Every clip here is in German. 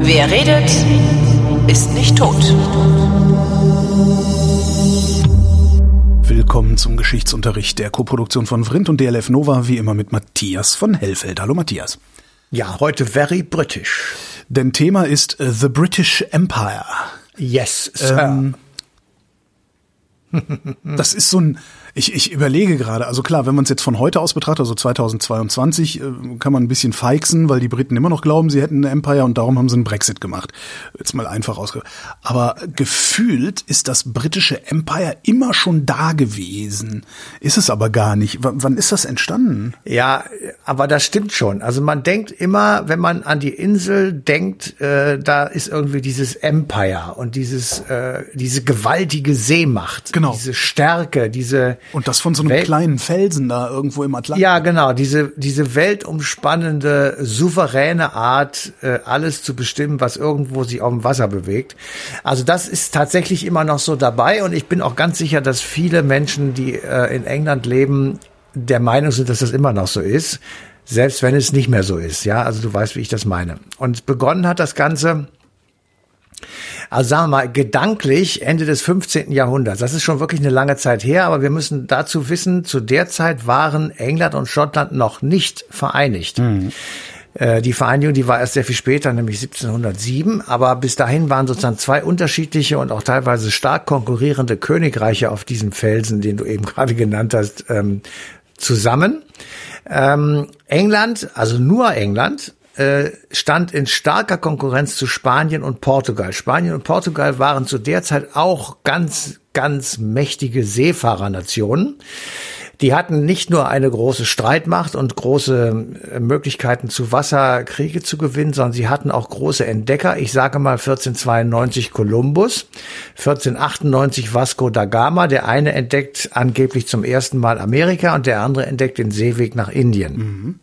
Wer redet, ist nicht tot. Willkommen zum Geschichtsunterricht der Koproduktion von Vrindt und DLF Nova, wie immer mit Matthias von Hellfeld. Hallo Matthias. Ja, heute very British. Denn Thema ist uh, The British Empire. Yes, Sir. Ähm, das ist so ein, ich, ich überlege gerade, also klar, wenn man es jetzt von heute aus betrachtet, also 2022, äh, kann man ein bisschen feixen, weil die Briten immer noch glauben, sie hätten ein Empire und darum haben sie einen Brexit gemacht. Jetzt mal einfach ausge. Aber gefühlt ist das britische Empire immer schon da gewesen. Ist es aber gar nicht. W wann ist das entstanden? Ja, aber das stimmt schon. Also man denkt immer, wenn man an die Insel denkt, äh, da ist irgendwie dieses Empire und dieses, äh, diese gewaltige Seemacht, genau. diese Stärke, diese und das von so einem Welt kleinen Felsen da irgendwo im Atlantik. Ja, genau. Diese, diese weltumspannende, souveräne Art, äh, alles zu bestimmen, was irgendwo sich auf dem Wasser bewegt. Also das ist tatsächlich immer noch so dabei. Und ich bin auch ganz sicher, dass viele Menschen, die äh, in England leben, der Meinung sind, dass das immer noch so ist. Selbst wenn es nicht mehr so ist. Ja, also du weißt, wie ich das meine. Und begonnen hat das Ganze also sagen wir mal, gedanklich Ende des 15. Jahrhunderts. Das ist schon wirklich eine lange Zeit her, aber wir müssen dazu wissen, zu der Zeit waren England und Schottland noch nicht vereinigt. Mhm. Äh, die Vereinigung, die war erst sehr viel später, nämlich 1707. Aber bis dahin waren sozusagen zwei unterschiedliche und auch teilweise stark konkurrierende Königreiche auf diesem Felsen, den du eben gerade genannt hast, ähm, zusammen. Ähm, England, also nur England, äh, stand in starker Konkurrenz zu Spanien und Portugal. Spanien und Portugal waren zu der Zeit auch ganz, ganz mächtige Seefahrernationen. Die hatten nicht nur eine große Streitmacht und große äh, Möglichkeiten zu Wasser Kriege zu gewinnen, sondern sie hatten auch große Entdecker. Ich sage mal 1492 Kolumbus, 1498 Vasco da Gama. Der eine entdeckt angeblich zum ersten Mal Amerika und der andere entdeckt den Seeweg nach Indien. Mhm.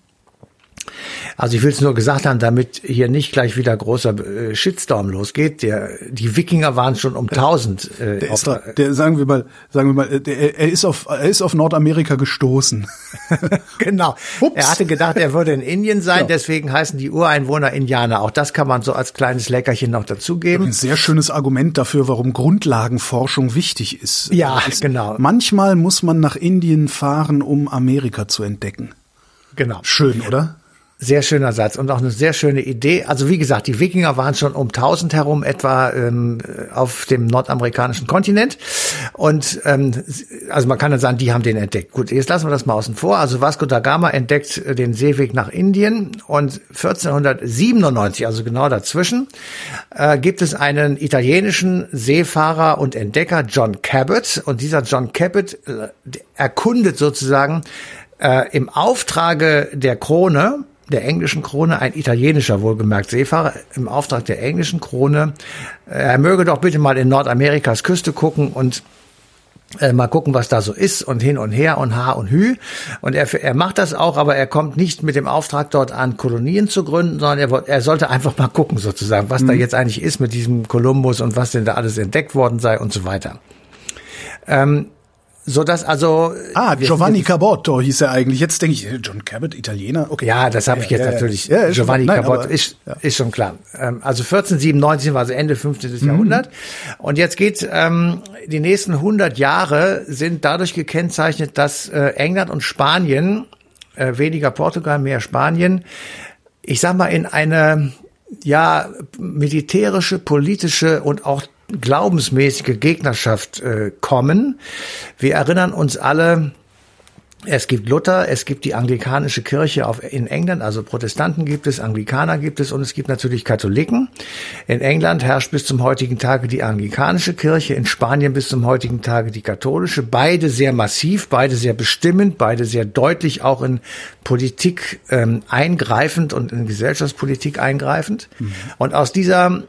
Also ich will es nur gesagt haben, damit hier nicht gleich wieder großer äh, Shitstorm losgeht. Der, die Wikinger waren schon um 1000. Äh, der, ist da, der sagen wir mal, sagen wir mal, der, er ist auf, er ist auf Nordamerika gestoßen. genau. Ups. Er hatte gedacht, er würde in Indien sein, ja. deswegen heißen die Ureinwohner Indianer. Auch das kann man so als kleines Leckerchen noch dazugeben. Ein sehr schönes Argument dafür, warum Grundlagenforschung wichtig ist. Ja, ist, genau. Manchmal muss man nach Indien fahren, um Amerika zu entdecken. Genau. Schön, oder? Sehr schöner Satz und auch eine sehr schöne Idee. Also wie gesagt, die Wikinger waren schon um 1000 herum etwa ähm, auf dem nordamerikanischen Kontinent und ähm, also man kann dann sagen, die haben den entdeckt. Gut, jetzt lassen wir das mal außen vor. Also Vasco da Gama entdeckt den Seeweg nach Indien und 1497, also genau dazwischen, äh, gibt es einen italienischen Seefahrer und Entdecker John Cabot und dieser John Cabot äh, erkundet sozusagen äh, im Auftrage der Krone der englischen Krone, ein italienischer wohlgemerkt Seefahrer im Auftrag der englischen Krone. Er möge doch bitte mal in Nordamerikas Küste gucken und äh, mal gucken, was da so ist und hin und her und ha und hü. Und er, er macht das auch, aber er kommt nicht mit dem Auftrag dort an, Kolonien zu gründen, sondern er, er sollte einfach mal gucken sozusagen, was mhm. da jetzt eigentlich ist mit diesem Kolumbus und was denn da alles entdeckt worden sei und so weiter. Ähm, so dass also ah Giovanni Cabotto hieß er eigentlich. Jetzt denke ich John Cabot Italiener? Okay. Ja das habe ich jetzt ja, natürlich. Ja, Giovanni nein, Cabot ist ist schon klar. Ähm, also 1497 war also Ende 15. Mhm. Jahrhundert. Und jetzt geht ähm, die nächsten 100 Jahre sind dadurch gekennzeichnet dass äh, England und Spanien äh, weniger Portugal mehr Spanien ich sag mal in eine ja militärische politische und auch glaubensmäßige Gegnerschaft äh, kommen. Wir erinnern uns alle, es gibt Luther, es gibt die anglikanische Kirche auf, in England, also Protestanten gibt es, Anglikaner gibt es und es gibt natürlich Katholiken. In England herrscht bis zum heutigen Tage die anglikanische Kirche, in Spanien bis zum heutigen Tage die katholische. Beide sehr massiv, beide sehr bestimmend, beide sehr deutlich auch in Politik ähm, eingreifend und in Gesellschaftspolitik eingreifend. Mhm. Und aus dieser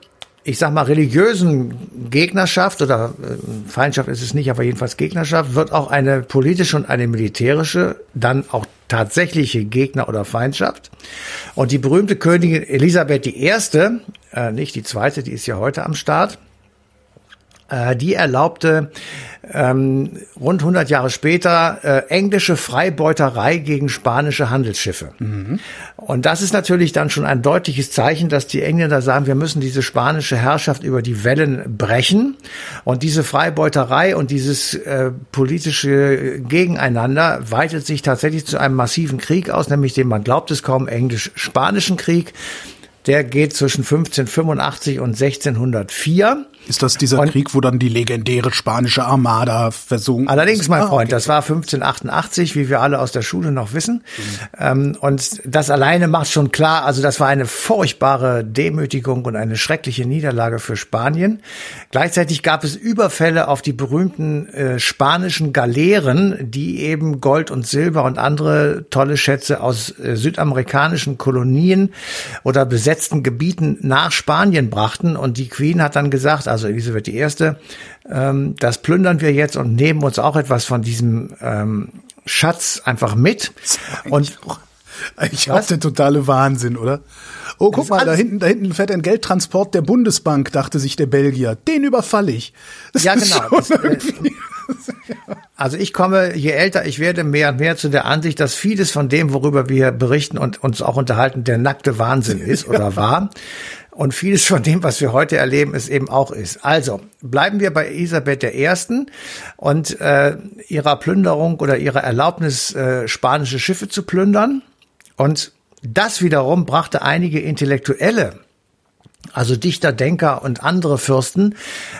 ich sag mal, religiösen Gegnerschaft oder äh, Feindschaft ist es nicht, aber jedenfalls Gegnerschaft, wird auch eine politische und eine militärische, dann auch tatsächliche Gegner oder Feindschaft. Und die berühmte Königin Elisabeth I., äh, nicht die zweite, die ist ja heute am Start, die erlaubte ähm, rund 100 Jahre später äh, englische Freibeuterei gegen spanische Handelsschiffe. Mhm. Und das ist natürlich dann schon ein deutliches Zeichen, dass die Engländer sagen, wir müssen diese spanische Herrschaft über die Wellen brechen. Und diese Freibeuterei und dieses äh, politische Gegeneinander weitet sich tatsächlich zu einem massiven Krieg aus, nämlich dem man glaubt es kaum englisch-spanischen Krieg. Der geht zwischen 1585 und 1604. Ist das dieser und Krieg, wo dann die legendäre spanische Armada versunken Allerdings, mein ah, Freund, okay. das war 1588, wie wir alle aus der Schule noch wissen. Mhm. und das alleine macht schon klar, also das war eine furchtbare Demütigung und eine schreckliche Niederlage für Spanien. Gleichzeitig gab es Überfälle auf die berühmten äh, spanischen Galeeren, die eben Gold und Silber und andere tolle Schätze aus äh, südamerikanischen Kolonien oder besetzten Gebieten nach Spanien brachten. Und die Queen hat dann gesagt, also Elisabeth I., ähm, das plündern wir jetzt und nehmen uns auch etwas von diesem ähm, Schatz einfach mit. Und eigentlich auch der totale Wahnsinn, oder? Oh, guck mal, da hinten, da hinten fährt ein Geldtransport der Bundesbank, dachte sich der Belgier. Den überfalle ich. Das ja, genau. Das, äh, also ich komme, je älter ich werde, mehr und mehr zu der Ansicht, dass vieles von dem, worüber wir berichten und uns auch unterhalten, der nackte Wahnsinn ist oder war. Und vieles von dem, was wir heute erleben, es eben auch ist. Also bleiben wir bei Elisabeth I. und äh, ihrer Plünderung oder ihrer Erlaubnis, äh, spanische Schiffe zu plündern. Und das wiederum brachte einige Intellektuelle also Dichter, Denker und andere Fürsten,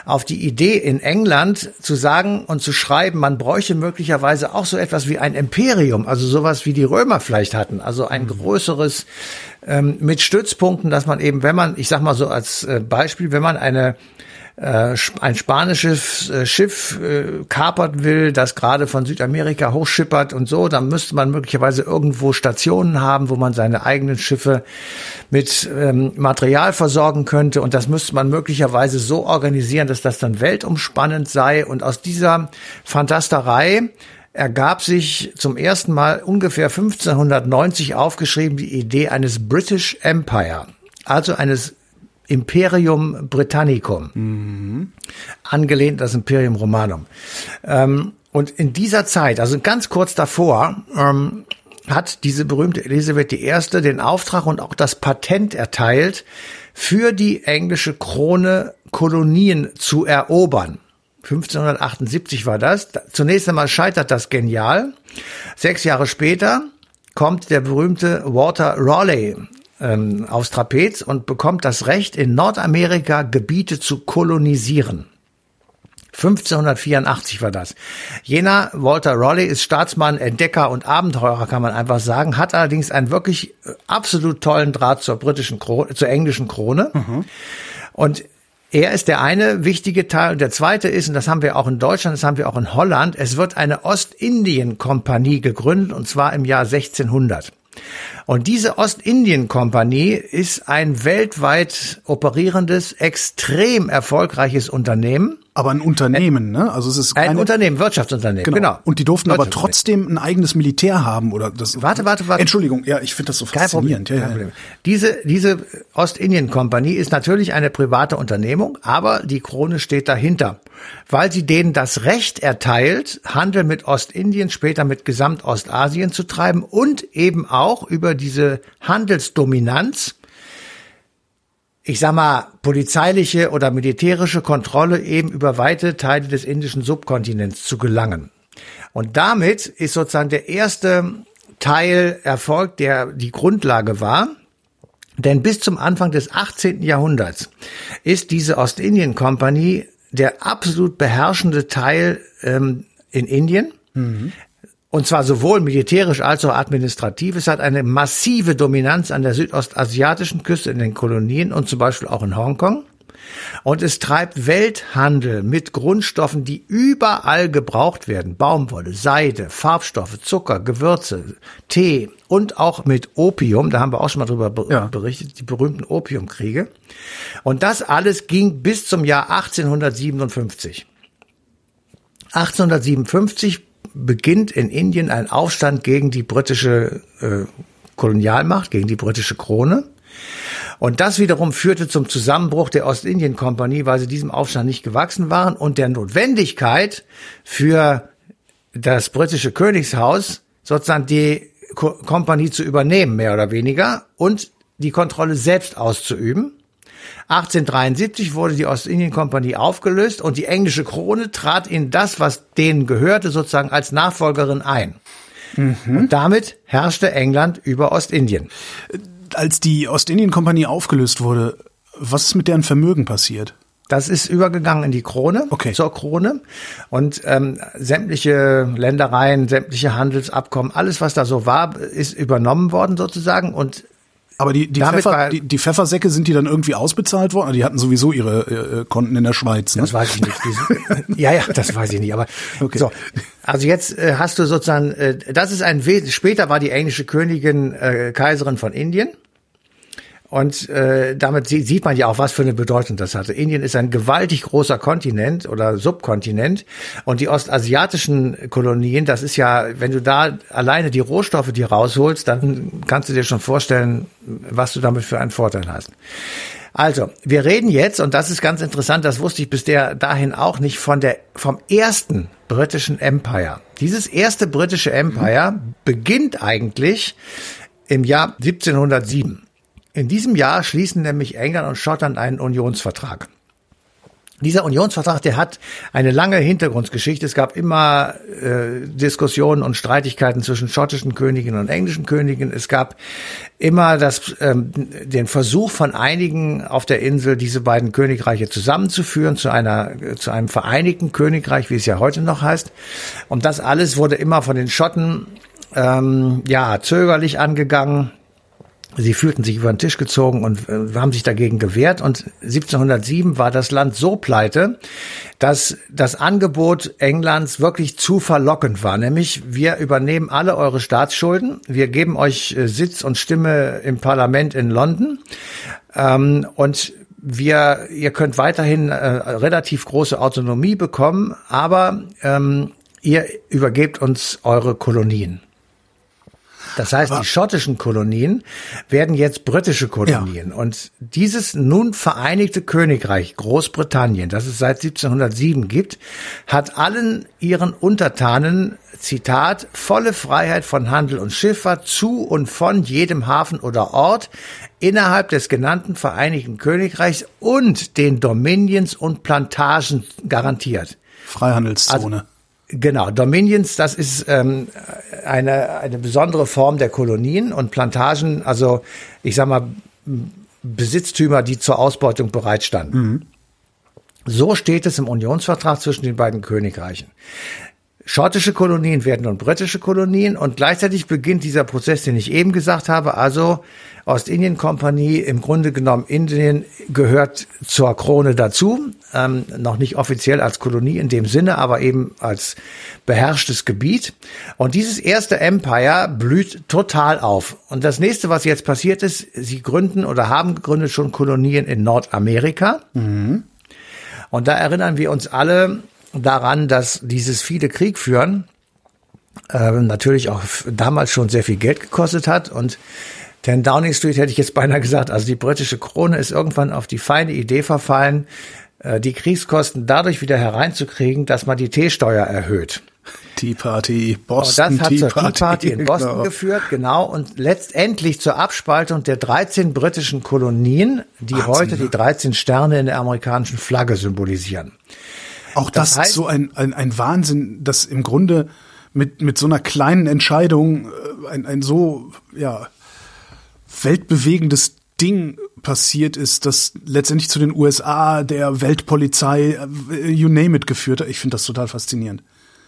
auf die Idee in England zu sagen und zu schreiben, man bräuchte möglicherweise auch so etwas wie ein Imperium, also sowas wie die Römer vielleicht hatten, also ein größeres ähm, mit Stützpunkten, dass man eben, wenn man, ich sag mal so als äh, Beispiel, wenn man eine äh, ein spanisches äh, Schiff äh, kapert will, das gerade von Südamerika hochschippert und so, dann müsste man möglicherweise irgendwo Stationen haben, wo man seine eigenen Schiffe mit ähm, Material versorgen könnte. Und das müsste man möglicherweise so organisieren, dass das dann weltumspannend sei. Und aus dieser Fantasterei ergab sich zum ersten Mal ungefähr 1590 aufgeschrieben die Idee eines British Empire, also eines Imperium Britannicum, mhm. angelehnt das Imperium Romanum. Ähm, und in dieser Zeit, also ganz kurz davor, ähm, hat diese berühmte Elisabeth I. den Auftrag und auch das Patent erteilt, für die englische Krone Kolonien zu erobern. 1578 war das. Zunächst einmal scheitert das genial. Sechs Jahre später kommt der berühmte Walter Raleigh ähm, aufs Trapez und bekommt das Recht, in Nordamerika Gebiete zu kolonisieren. 1584 war das. Jener Walter Raleigh ist Staatsmann, Entdecker und Abenteurer, kann man einfach sagen, hat allerdings einen wirklich äh, absolut tollen Draht zur britischen Krone, zur englischen Krone. Mhm. Und er ist der eine wichtige Teil. Und der zweite ist, und das haben wir auch in Deutschland, das haben wir auch in Holland, es wird eine Ostindien-Kompanie gegründet, und zwar im Jahr 1600. Und diese Ostindien-Kompanie ist ein weltweit operierendes, extrem erfolgreiches Unternehmen. Aber ein Unternehmen, ne? Also es ist ein Unternehmen, Wirtschaftsunternehmen, genau. genau. Und die durften aber trotzdem ein eigenes Militär haben oder das. Warte, warte, warte. Entschuldigung, ja, ich finde das so kein faszinierend. Problem, kein ja, Problem. Diese diese Ostindien-Kompanie ist natürlich eine private Unternehmung, aber die Krone steht dahinter, weil sie denen das Recht erteilt, Handel mit Ostindien, später mit Gesamtostasien zu treiben und eben auch über diese Handelsdominanz ich sag mal, polizeiliche oder militärische Kontrolle eben über weite Teile des indischen Subkontinents zu gelangen. Und damit ist sozusagen der erste Teil erfolgt, der die Grundlage war. Denn bis zum Anfang des 18. Jahrhunderts ist diese Ostindien-Kompanie der absolut beherrschende Teil ähm, in Indien. Mhm. Und zwar sowohl militärisch als auch administrativ. Es hat eine massive Dominanz an der südostasiatischen Küste in den Kolonien und zum Beispiel auch in Hongkong. Und es treibt Welthandel mit Grundstoffen, die überall gebraucht werden. Baumwolle, Seide, Farbstoffe, Zucker, Gewürze, Tee und auch mit Opium. Da haben wir auch schon mal drüber berichtet, die berühmten Opiumkriege. Und das alles ging bis zum Jahr 1857. 1857 beginnt in Indien ein Aufstand gegen die britische äh, Kolonialmacht, gegen die britische Krone. Und das wiederum führte zum Zusammenbruch der Ostindien-Kompanie, weil sie diesem Aufstand nicht gewachsen waren und der Notwendigkeit für das britische Königshaus sozusagen die Kompanie zu übernehmen, mehr oder weniger, und die Kontrolle selbst auszuüben. 1873 wurde die Ostindien-Kompanie aufgelöst und die englische Krone trat in das, was denen gehörte, sozusagen als Nachfolgerin ein. Mhm. Und damit herrschte England über Ostindien. Als die Ostindien-Kompanie aufgelöst wurde, was ist mit deren Vermögen passiert? Das ist übergegangen in die Krone, okay. zur Krone. Und ähm, sämtliche Ländereien, sämtliche Handelsabkommen, alles, was da so war, ist übernommen worden sozusagen. Und aber die, die, Pfeffer, die, die, Pfeffersäcke sind die dann irgendwie ausbezahlt worden? Die hatten sowieso ihre äh, Konten in der Schweiz. Ne? Das weiß ich nicht. ja, ja, das weiß ich nicht. Aber okay. so, also jetzt äh, hast du sozusagen, äh, das ist ein später war die englische Königin äh, Kaiserin von Indien. Und äh, damit sieht man ja auch, was für eine Bedeutung das hatte. Indien ist ein gewaltig großer Kontinent oder Subkontinent. Und die ostasiatischen Kolonien, das ist ja, wenn du da alleine die Rohstoffe dir rausholst, dann kannst du dir schon vorstellen, was du damit für einen Vorteil hast. Also, wir reden jetzt, und das ist ganz interessant, das wusste ich bis der, dahin auch nicht, von der, vom ersten britischen Empire. Dieses erste britische Empire mhm. beginnt eigentlich im Jahr 1707. In diesem Jahr schließen nämlich England und Schottland einen Unionsvertrag. Dieser Unionsvertrag, der hat eine lange Hintergrundgeschichte. Es gab immer äh, Diskussionen und Streitigkeiten zwischen schottischen Königen und englischen Königen. Es gab immer das, ähm, den Versuch von einigen auf der Insel, diese beiden Königreiche zusammenzuführen zu einer zu einem vereinigten Königreich, wie es ja heute noch heißt. Und das alles wurde immer von den Schotten ähm, ja zögerlich angegangen Sie fühlten sich über den Tisch gezogen und äh, haben sich dagegen gewehrt. Und 1707 war das Land so pleite, dass das Angebot Englands wirklich zu verlockend war. Nämlich, wir übernehmen alle eure Staatsschulden, wir geben euch äh, Sitz und Stimme im Parlament in London ähm, und wir, ihr könnt weiterhin äh, relativ große Autonomie bekommen, aber ähm, ihr übergebt uns eure Kolonien. Das heißt, Aber die schottischen Kolonien werden jetzt britische Kolonien. Ja. Und dieses nun vereinigte Königreich Großbritannien, das es seit 1707 gibt, hat allen ihren Untertanen Zitat, volle Freiheit von Handel und Schifffahrt zu und von jedem Hafen oder Ort innerhalb des genannten Vereinigten Königreichs und den Dominions und Plantagen garantiert. Freihandelszone. Also, Genau, Dominions, das ist ähm, eine, eine besondere Form der Kolonien und Plantagen, also ich sag mal, Besitztümer, die zur Ausbeutung bereitstanden. Mhm. So steht es im Unionsvertrag zwischen den beiden Königreichen. Schottische Kolonien werden nun britische Kolonien und gleichzeitig beginnt dieser Prozess, den ich eben gesagt habe, also Ostindien-Kompanie, im Grunde genommen Indien gehört zur Krone dazu, ähm, noch nicht offiziell als Kolonie in dem Sinne, aber eben als beherrschtes Gebiet. Und dieses erste Empire blüht total auf. Und das nächste, was jetzt passiert ist, sie gründen oder haben gegründet schon Kolonien in Nordamerika. Mhm. Und da erinnern wir uns alle daran, dass dieses viele Krieg führen äh, natürlich auch damals schon sehr viel Geld gekostet hat und denn Downing Street hätte ich jetzt beinahe gesagt, also die britische Krone ist irgendwann auf die feine Idee verfallen, äh, die Kriegskosten dadurch wieder hereinzukriegen, dass man die Teesteuer erhöht. Tea Party, Boston und das hat Tea zur Party, Tea Party in Boston genau. geführt, genau, und letztendlich zur Abspaltung der 13 britischen Kolonien, die Wahnsinn, heute die 13 Sterne in der amerikanischen Flagge symbolisieren. Auch das, das heißt, ist so ein, ein, ein Wahnsinn, dass im Grunde mit, mit so einer kleinen Entscheidung äh, ein, ein so, ja, weltbewegendes Ding passiert ist, das letztendlich zu den USA, der Weltpolizei, äh, you name it geführt hat. Ich finde das total faszinierend.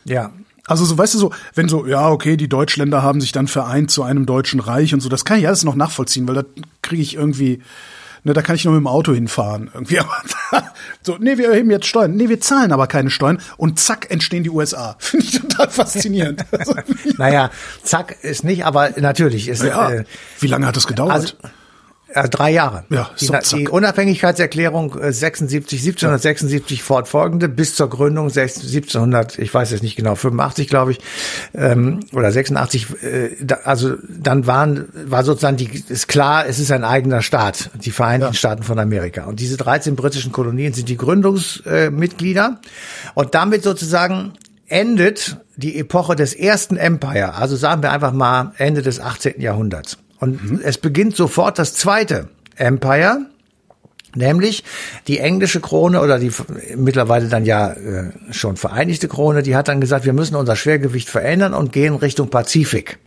Ja. Also so, weißt du so, wenn so, ja, okay, die Deutschländer haben sich dann vereint zu einem deutschen Reich und so, das kann ich alles noch nachvollziehen, weil da kriege ich irgendwie, ne, da kann ich nur mit dem Auto hinfahren. Irgendwie. so, nee, wir erheben jetzt Steuern. Nee, wir zahlen aber keine Steuern und zack, entstehen die USA. Finde ich total faszinierend. naja, zack ist nicht, aber natürlich ist. Ja, äh, wie lange hat das gedauert? Also, Äh, drei Jahre. Ja, die, die Unabhängigkeitserklärung äh, 76, 1776 fortfolgende bis zur Gründung 1700, ich weiß jetzt nicht genau, 85 glaube ich, ähm, oder 86. Äh, da, also dann waren war sozusagen die ist klar, es ist ein eigener Staat, die Vereinigten Staaten von Amerika. Und diese 13 britischen Kolonien sind die Gründungsmitglieder und damit sozusagen endet die Epoche des ersten Empire, also sagen wir einfach mal Ende des 18. Jahrhunderts. Und es beginnt sofort das zweite Empire, nämlich die englische Krone oder die mittlerweile dann ja äh, schon vereinigte Krone, die hat dann gesagt, wir müssen unser Schwergewicht verändern und gehen Richtung Pazifik.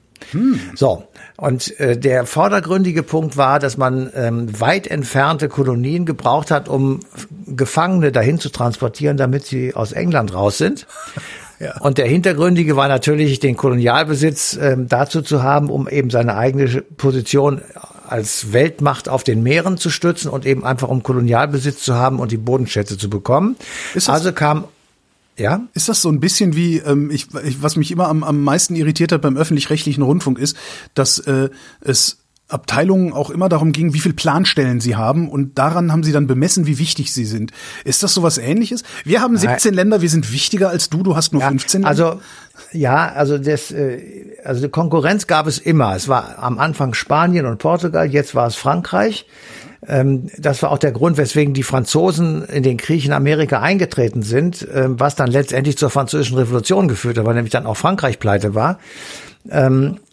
So, und äh, der vordergründige Punkt war, dass man ähm, weit entfernte Kolonien gebraucht hat, um Gefangene dahin zu transportieren, damit sie aus England raus sind. Ja. Und der hintergründige war natürlich, den Kolonialbesitz ähm, dazu zu haben, um eben seine eigene Position als Weltmacht auf den Meeren zu stützen und eben einfach um Kolonialbesitz zu haben und die Bodenschätze zu bekommen. Also kam, ja, Ist das so ein bisschen wie, ähm, ich, ich, was mich immer am, am meisten irritiert hat beim öffentlich-rechtlichen Rundfunk ist, dass äh, es Abteilungen auch immer darum ging, wie viel Planstellen sie haben und daran haben sie dann bemessen, wie wichtig sie sind. Ist das sowas ähnliches? Wir haben 17 Länder, wir sind wichtiger als du, du hast nur 15 Länder. Also ja, also das, äh, also die Konkurrenz gab es immer. Es war am Anfang Spanien und Portugal, jetzt war es Frankreich. Ähm, das war auch der Grund, weswegen die Franzosen in den Krieg in Amerika eingetreten sind, ähm, was dann letztendlich zur französischen Revolution geführt hat, weil nämlich dann auch Frankreich pleite war. Ähm, äh,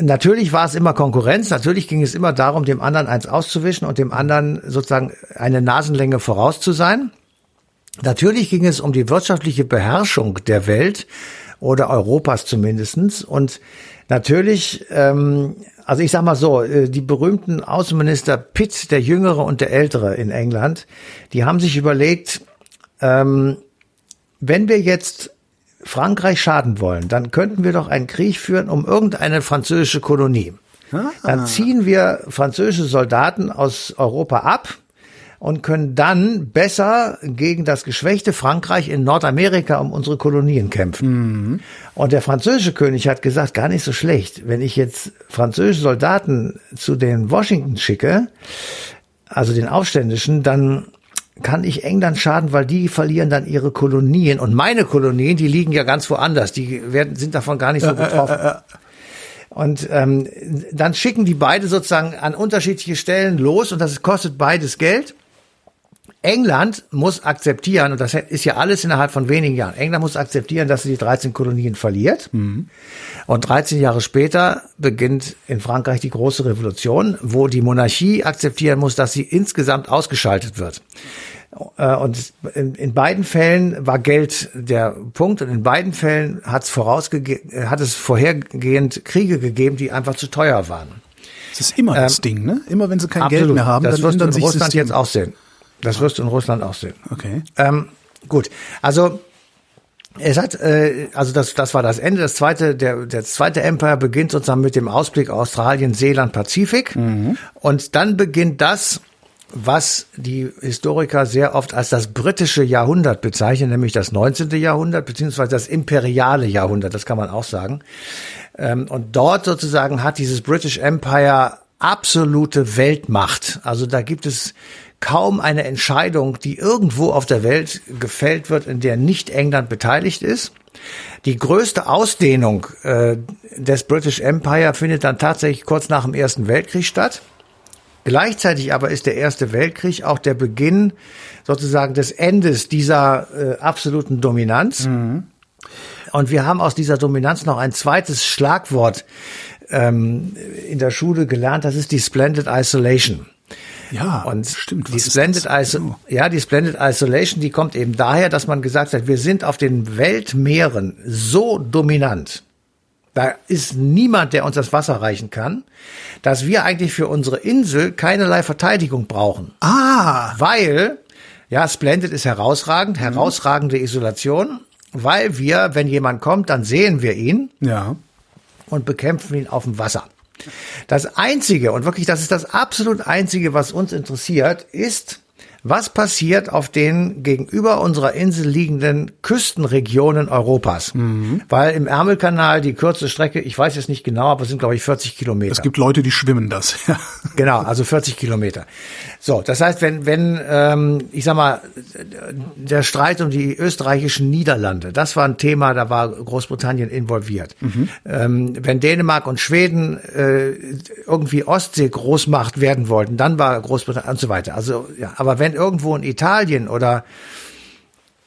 Natürlich war es immer Konkurrenz, natürlich ging es immer darum, dem anderen eins auszuwischen und dem anderen sozusagen eine Nasenlänge voraus zu sein. Natürlich ging es um die wirtschaftliche Beherrschung der Welt oder Europas zumindestens Und natürlich, ähm, also ich sag mal so, äh, die berühmten Außenminister Pitt, der Jüngere und der Ältere in England, die haben sich überlegt, ähm, wenn wir jetzt Frankreich schaden wollen, dann könnten wir doch einen Krieg führen um irgendeine französische Kolonie. Dann ziehen wir französische Soldaten aus Europa ab und können dann besser gegen das geschwächte Frankreich in Nordamerika um unsere Kolonien kämpfen. Und der französische König hat gesagt, gar nicht so schlecht, wenn ich jetzt französische Soldaten zu den Washington schicke, also den Aufständischen, dann kann ich England schaden, weil die verlieren dann ihre Kolonien und meine Kolonien, die liegen ja ganz woanders, die werden, sind davon gar nicht so betroffen. Und ähm, dann schicken die beide sozusagen an unterschiedliche Stellen los und das kostet beides Geld. England muss akzeptieren, und das ist ja alles innerhalb von wenigen Jahren, England muss akzeptieren, dass sie die 13 Kolonien verliert. Und 13 Jahre später beginnt in Frankreich die große Revolution, wo die Monarchie akzeptieren muss, dass sie insgesamt ausgeschaltet wird. Äh, Und in, in beiden Fällen war Geld der Punkt und in beiden Fällen hat es vorausgege äh, hat es vorhergehend Kriege gegeben, die einfach zu teuer waren. das ist immer das Ding, ne? Immer wenn sie kein Geld Absolut. mehr haben, das dann wirst du in sich Russland jetzt auch sehen. Das wirst du in Russland auch sehen. Okay. Ähm, gut, also es hat, äh, also das, das war das Ende. Das zweite, der, der zweite Empire beginnt sozusagen mit dem Ausblick Australien, Seeland, Pazifik. Und dann beginnt das, was die Historiker sehr oft als das britische Jahrhundert bezeichnen, nämlich das 19. Jahrhundert, beziehungsweise das imperiale Jahrhundert, das kann man auch sagen. Ähm, und dort sozusagen hat dieses British Empire absolute Weltmacht. Also da gibt es kaum eine Entscheidung, die irgendwo auf der Welt gefällt wird, in der nicht England beteiligt ist. Die größte Ausdehnung äh, des British Empire findet dann tatsächlich kurz nach dem Ersten Weltkrieg statt. Gleichzeitig aber ist der Erste Weltkrieg auch der Beginn sozusagen des Endes dieser äh, absoluten Dominanz. Und wir haben aus dieser Dominanz noch ein zweites Schlagwort ähm, in der Schule gelernt, das ist die Splendid Isolation. Ja, Und stimmt. die Splendid? Iso ja, die Splendid Isolation, die kommt eben daher, dass man gesagt hat, wir sind auf den Weltmeeren so dominant. Da ist niemand, der uns das Wasser reichen kann, dass wir eigentlich für unsere Insel keinerlei Verteidigung brauchen. Ah, Weil, ja, Splendid ist herausragend, herausragende Isolation, weil wir, wenn jemand kommt, dann sehen wir ihn ja. und bekämpfen ihn auf dem Wasser. Das Einzige, und wirklich, das ist das absolut Einzige, was uns interessiert, ist, was passiert auf den gegenüber unserer Insel liegenden Küstenregionen Europas. Mhm. Weil im Ärmelkanal die kürzeste Strecke, ich weiß jetzt nicht genau, aber es sind glaube ich 40 Kilometer. Es gibt Leute, die schwimmen das. genau, also 40 Kilometer. So, das heißt, wenn, wenn ähm, ich sag mal, der Streit um die österreichischen Niederlande, das war ein Thema, da war Großbritannien involviert. Mhm. Ähm, wenn Dänemark und Schweden äh, irgendwie Ostsee Großmacht werden wollten, dann war Großbritannien und so weiter. Also ja, aber wenn irgendwo in Italien oder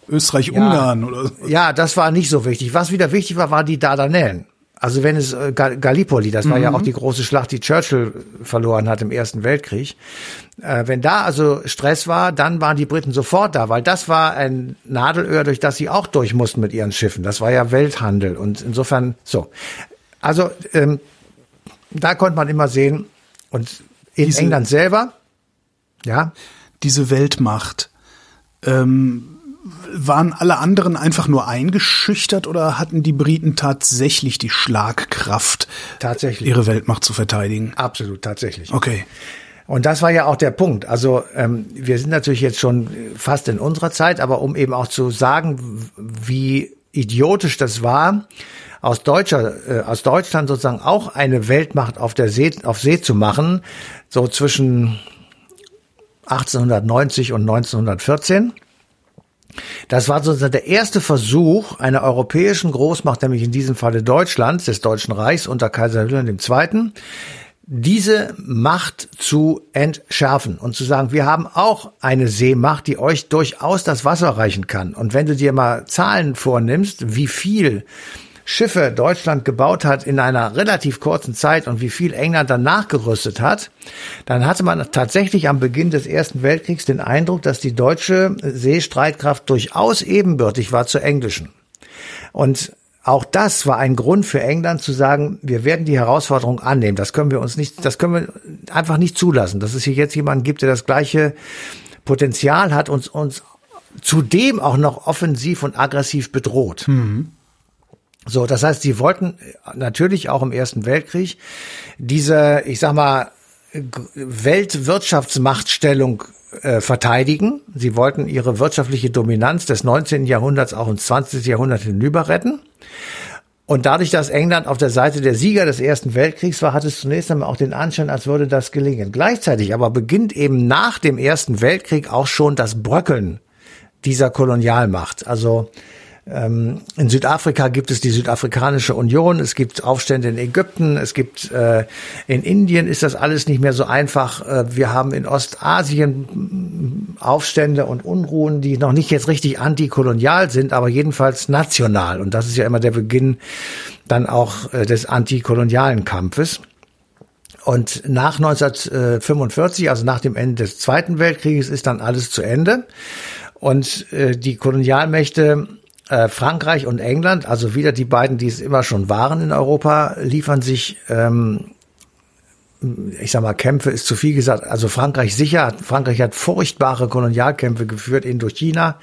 Österreich-Ungarn ja, oder so. Ja, das war nicht so wichtig. Was wieder wichtig war, war die Dardanellen. Also wenn es äh, Gallipoli, das war mhm. ja auch die große Schlacht, die Churchill verloren hat im Ersten Weltkrieg. Äh, wenn da also Stress war, dann waren die Briten sofort da, weil das war ein Nadelöhr, durch das sie auch durch mussten mit ihren Schiffen. Das war ja Welthandel und insofern so. Also ähm, da konnte man immer sehen und in Diese, England selber, ja. Diese Weltmacht. Ähm, waren alle anderen einfach nur eingeschüchtert oder hatten die Briten tatsächlich die Schlagkraft, tatsächlich ihre Weltmacht zu verteidigen? Absolut, tatsächlich. Okay. Und das war ja auch der Punkt. Also ähm, wir sind natürlich jetzt schon fast in unserer Zeit, aber um eben auch zu sagen, wie idiotisch das war, aus deutscher, äh, aus Deutschland sozusagen auch eine Weltmacht auf der See, auf See zu machen, so zwischen 1890 und 1914 das war sozusagen der erste Versuch einer europäischen Großmacht, nämlich in diesem Falle Deutschlands, des Deutschen Reichs unter Kaiser Wilhelm II., diese Macht zu entschärfen und zu sagen, wir haben auch eine Seemacht, die euch durchaus das Wasser reichen kann. Und wenn du dir mal Zahlen vornimmst, wie viel Schiffe Deutschland gebaut hat in einer relativ kurzen Zeit und wie viel England dann nachgerüstet hat, dann hatte man tatsächlich am Beginn des Ersten Weltkriegs den Eindruck, dass die deutsche Seestreitkraft durchaus ebenbürtig war zur englischen. Und auch das war ein Grund für England zu sagen, wir werden die Herausforderung annehmen. Das können wir uns nicht, das können wir einfach nicht zulassen, dass es hier jetzt jemanden gibt, der das gleiche Potenzial hat und uns zudem auch noch offensiv und aggressiv bedroht. Mhm. So, das heißt, sie wollten natürlich auch im Ersten Weltkrieg diese, ich sag mal, Weltwirtschaftsmachtstellung äh, verteidigen. Sie wollten ihre wirtschaftliche Dominanz des 19. Jahrhunderts auch ins 20. Jahrhundert hinüber retten. Und dadurch, dass England auf der Seite der Sieger des Ersten Weltkriegs war, hat es zunächst einmal auch den Anschein, als würde das gelingen. Gleichzeitig aber beginnt eben nach dem Ersten Weltkrieg auch schon das Bröckeln dieser Kolonialmacht. Also ähm, in Südafrika gibt es die Südafrikanische Union, es gibt Aufstände in Ägypten, es gibt äh, in Indien ist das alles nicht mehr so einfach. Äh, wir haben in Ostasien Aufstände und Unruhen, die noch nicht jetzt richtig antikolonial sind, aber jedenfalls national. Und das ist ja immer der Beginn dann auch äh, des antikolonialen Kampfes. Und nach 1945, also nach dem Ende des Zweiten Weltkrieges, ist dann alles zu Ende. Und äh, die Kolonialmächte äh, Frankreich und England, also wieder die beiden, die es immer schon waren in Europa, liefern sich ähm, ich sag mal, Kämpfe ist zu viel gesagt. Also Frankreich sicher. Frankreich hat furchtbare Kolonialkämpfe geführt Indochina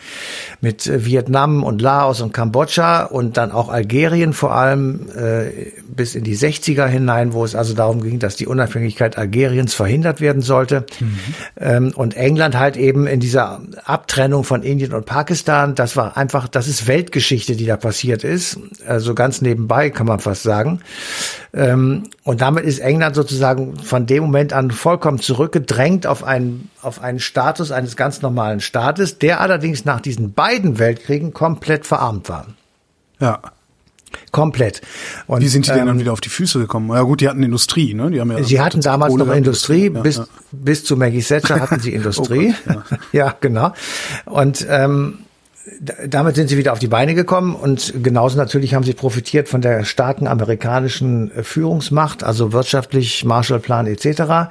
mit äh, Vietnam und Laos und Kambodscha und dann auch Algerien vor allem äh, bis in die 60er hinein, wo es also darum ging, dass die Unabhängigkeit Algeriens verhindert werden sollte. Mhm. Ähm, und England halt eben in dieser Abtrennung von Indien und Pakistan. Das war einfach, das ist Weltgeschichte, die da passiert ist. Also ganz nebenbei kann man fast sagen. Ähm, und damit ist England sozusagen von dem Moment an vollkommen zurückgedrängt auf einen, auf einen Status eines ganz normalen Staates, der allerdings nach diesen beiden Weltkriegen komplett verarmt war. Ja. Komplett. Und, Wie sind die denn dann ähm, wieder auf die Füße gekommen? Ja gut, die hatten Industrie, ne? Die haben ja sie hatten damals Kohle noch Industrie, ja, bis, ja. bis zu Maggie Thatcher hatten sie Industrie. oh Gott, ja. ja. genau. Und ähm, damit sind sie wieder auf die Beine gekommen und genauso natürlich haben sie profitiert von der starken amerikanischen äh, Führungsmacht, also wirtschaftlich, Marshallplan etc.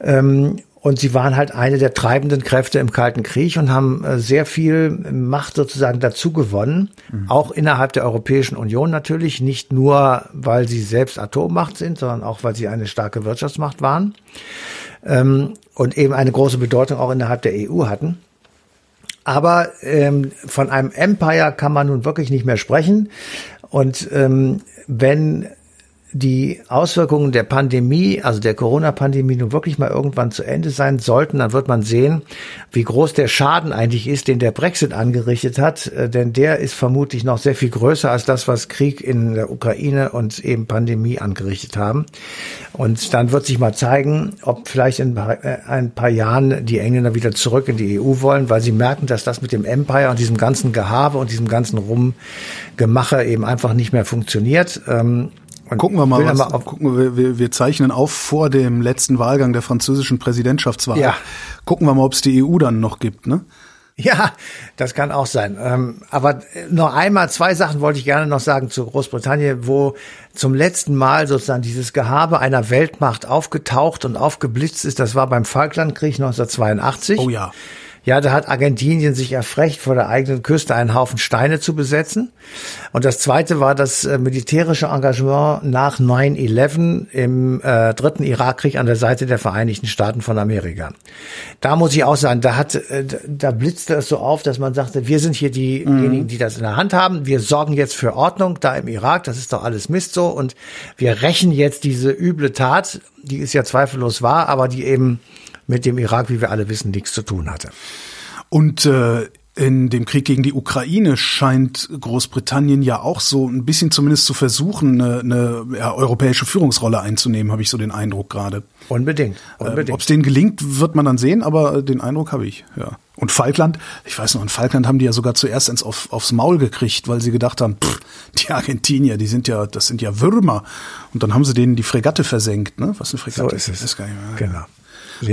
Ähm, und sie waren halt eine der treibenden Kräfte im Kalten Krieg und haben äh, sehr viel Macht sozusagen dazu gewonnen, mhm. auch innerhalb der Europäischen Union natürlich, nicht nur, weil sie selbst Atommacht sind, sondern auch, weil sie eine starke Wirtschaftsmacht waren ähm, und eben eine große Bedeutung auch innerhalb der EU hatten. Aber ähm, von einem Empire kann man nun wirklich nicht mehr sprechen. Und ähm, wenn die Auswirkungen der Pandemie, also der Corona-Pandemie, nun wirklich mal irgendwann zu Ende sein sollten, dann wird man sehen, wie groß der Schaden eigentlich ist, den der Brexit angerichtet hat. Äh, denn der ist vermutlich noch sehr viel größer als das, was Krieg in der Ukraine und eben Pandemie angerichtet haben. Und dann wird sich mal zeigen, ob vielleicht in äh, ein paar Jahren die Engländer wieder zurück in die EU wollen, weil sie merken, dass das mit dem Empire und diesem ganzen Gehabe und diesem ganzen Rumgemache eben einfach nicht mehr funktioniert. Und gucken wir mal, was, mal gucken wir, wir, wir zeichnen auf vor dem letzten Wahlgang der französischen Präsidentschaftswahl. Ja. Gucken wir mal, ob es die EU dann noch gibt, ne? Ja, das kann auch sein. Ähm, aber noch einmal, zwei Sachen wollte ich gerne noch sagen zu Großbritannien, wo zum letzten Mal sozusagen dieses Gehabe einer Weltmacht aufgetaucht und aufgeblitzt ist. Das war beim Falklandkrieg 1982. Oh ja. Ja, da hat Argentinien sich erfrecht, vor der eigenen Küste einen Haufen Steine zu besetzen. Und das zweite war das äh, militärische Engagement nach 9-11 im äh, dritten Irakkrieg an der Seite der Vereinigten Staaten von Amerika. Da muss ich auch sagen, da hat, äh, da blitzte es so auf, dass man sagte, wir sind hier diejenigen, mhm. die das in der Hand haben. Wir sorgen jetzt für Ordnung da im Irak. Das ist doch alles Mist so. Und wir rächen jetzt diese üble Tat, die ist ja zweifellos wahr, aber die eben mit dem Irak, wie wir alle wissen, nichts zu tun hatte. Und äh, in dem Krieg gegen die Ukraine scheint Großbritannien ja auch so ein bisschen zumindest zu versuchen, eine, eine ja, europäische Führungsrolle einzunehmen, habe ich so den Eindruck gerade. Unbedingt. Ähm, unbedingt. Äh, Ob es denen gelingt, wird man dann sehen, aber den Eindruck habe ich, ja. Und Falkland, ich weiß noch, in Falkland haben die ja sogar zuerst ins auf, aufs Maul gekriegt, weil sie gedacht haben, pff, die Argentinier, die sind ja, das sind ja Würmer. Und dann haben sie denen die Fregatte versenkt, ne? Was eine Fregatte so ist. Es. ist gar nicht mehr. Genau.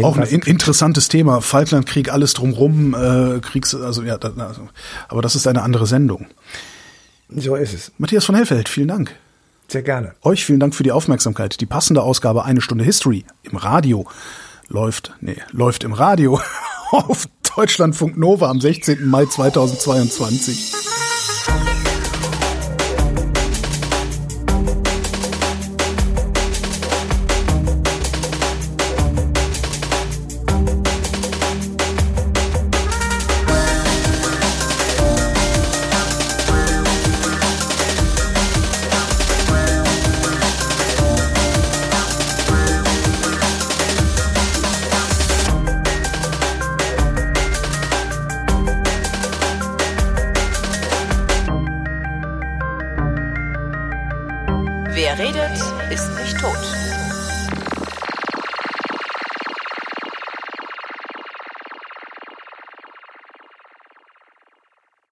Auch ein in interessantes Thema. Falklandkrieg, alles drumrum, äh, Kriegs, also ja, da, also, aber das ist eine andere Sendung. So ist es. Matthias von Hellfeld, vielen Dank. Sehr gerne. Euch vielen Dank für die Aufmerksamkeit. Die passende Ausgabe Eine Stunde History im Radio läuft, nee, läuft im Radio auf Deutschlandfunk Nova am 16. Mai 2022.